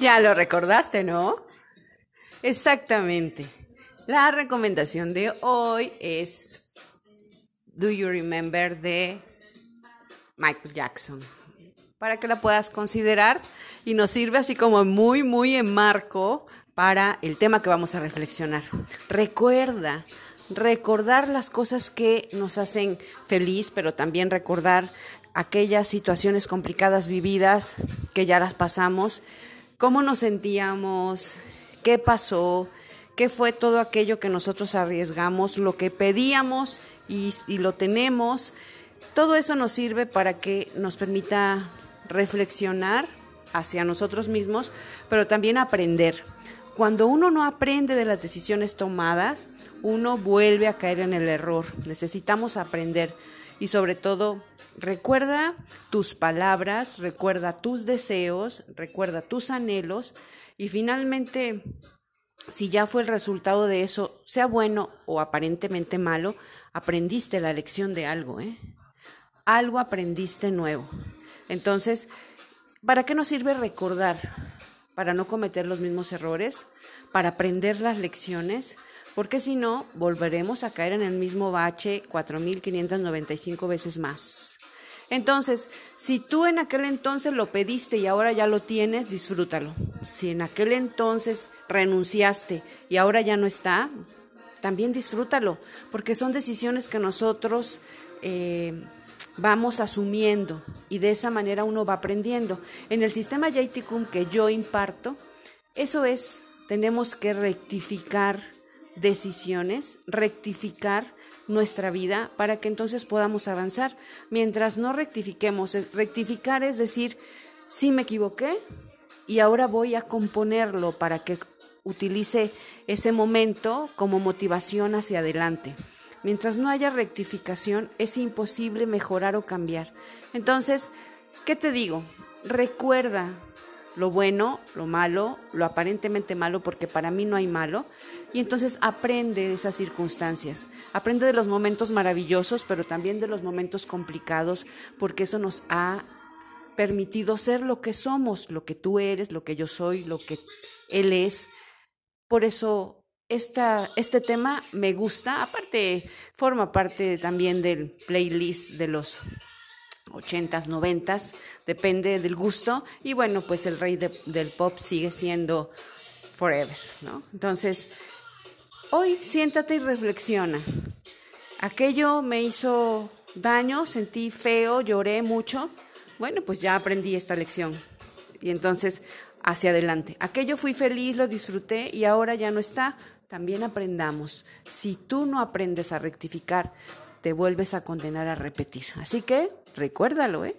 Ya lo recordaste, ¿no? Exactamente. La recomendación de hoy es Do You Remember de Michael Jackson. Para que la puedas considerar y nos sirve así como muy, muy en marco para el tema que vamos a reflexionar. Recuerda, recordar las cosas que nos hacen feliz, pero también recordar aquellas situaciones complicadas vividas que ya las pasamos, cómo nos sentíamos, qué pasó, qué fue todo aquello que nosotros arriesgamos, lo que pedíamos y, lo tenemos. Todo eso nos sirve para que nos permita reflexionar hacia nosotros mismos, pero también aprender. Cuando uno no aprende de las decisiones tomadas, uno vuelve a caer en el error. Necesitamos aprender y sobre todo recuerda tus palabras, recuerda tus deseos, recuerda tus anhelos y finalmente si ya fue el resultado de eso, sea bueno o aparentemente malo, aprendiste la lección de algo, ¿eh? Algo aprendiste nuevo. Entonces, ¿para qué nos sirve recordar? Para no cometer los mismos errores, para aprender las lecciones, porque si no, volveremos a caer en el mismo bache 4.595 veces más. Entonces, si tú en aquel entonces lo pediste y ahora ya lo tienes, disfrútalo. Si en aquel entonces renunciaste y ahora ya no está, también disfrútalo, porque son decisiones que nosotros eh, vamos asumiendo y de esa manera uno va aprendiendo. En el sistema Yaiticum que yo imparto, eso es, tenemos que rectificar decisiones, rectificar nuestra vida para que entonces podamos avanzar. Mientras no rectifiquemos, rectificar es decir, sí me equivoqué y ahora voy a componerlo para que utilice ese momento como motivación hacia adelante. Mientras no haya rectificación, es imposible mejorar o cambiar. Entonces, ¿qué te digo? Recuerda lo bueno, lo malo, lo aparentemente malo, porque para mí no hay malo, y entonces aprende de esas circunstancias, aprende de los momentos maravillosos, pero también de los momentos complicados, porque eso nos ha permitido ser lo que somos, lo que tú eres, lo que yo soy, lo que él es. Por eso este tema me gusta, aparte forma parte también del playlist de los 80s, 90s, depende del gusto. Y bueno, pues el rey del pop sigue siendo forever, ¿no? Entonces, hoy siéntate y reflexiona. Aquello me hizo daño, sentí feo, lloré mucho. Bueno, pues ya aprendí esta lección. Y entonces, hacia adelante. Aquello fui feliz, lo disfruté y ahora ya no está. También aprendamos. Si tú no aprendes a rectificar, te vuelves a condenar a repetir. Así que recuérdalo, ¿eh?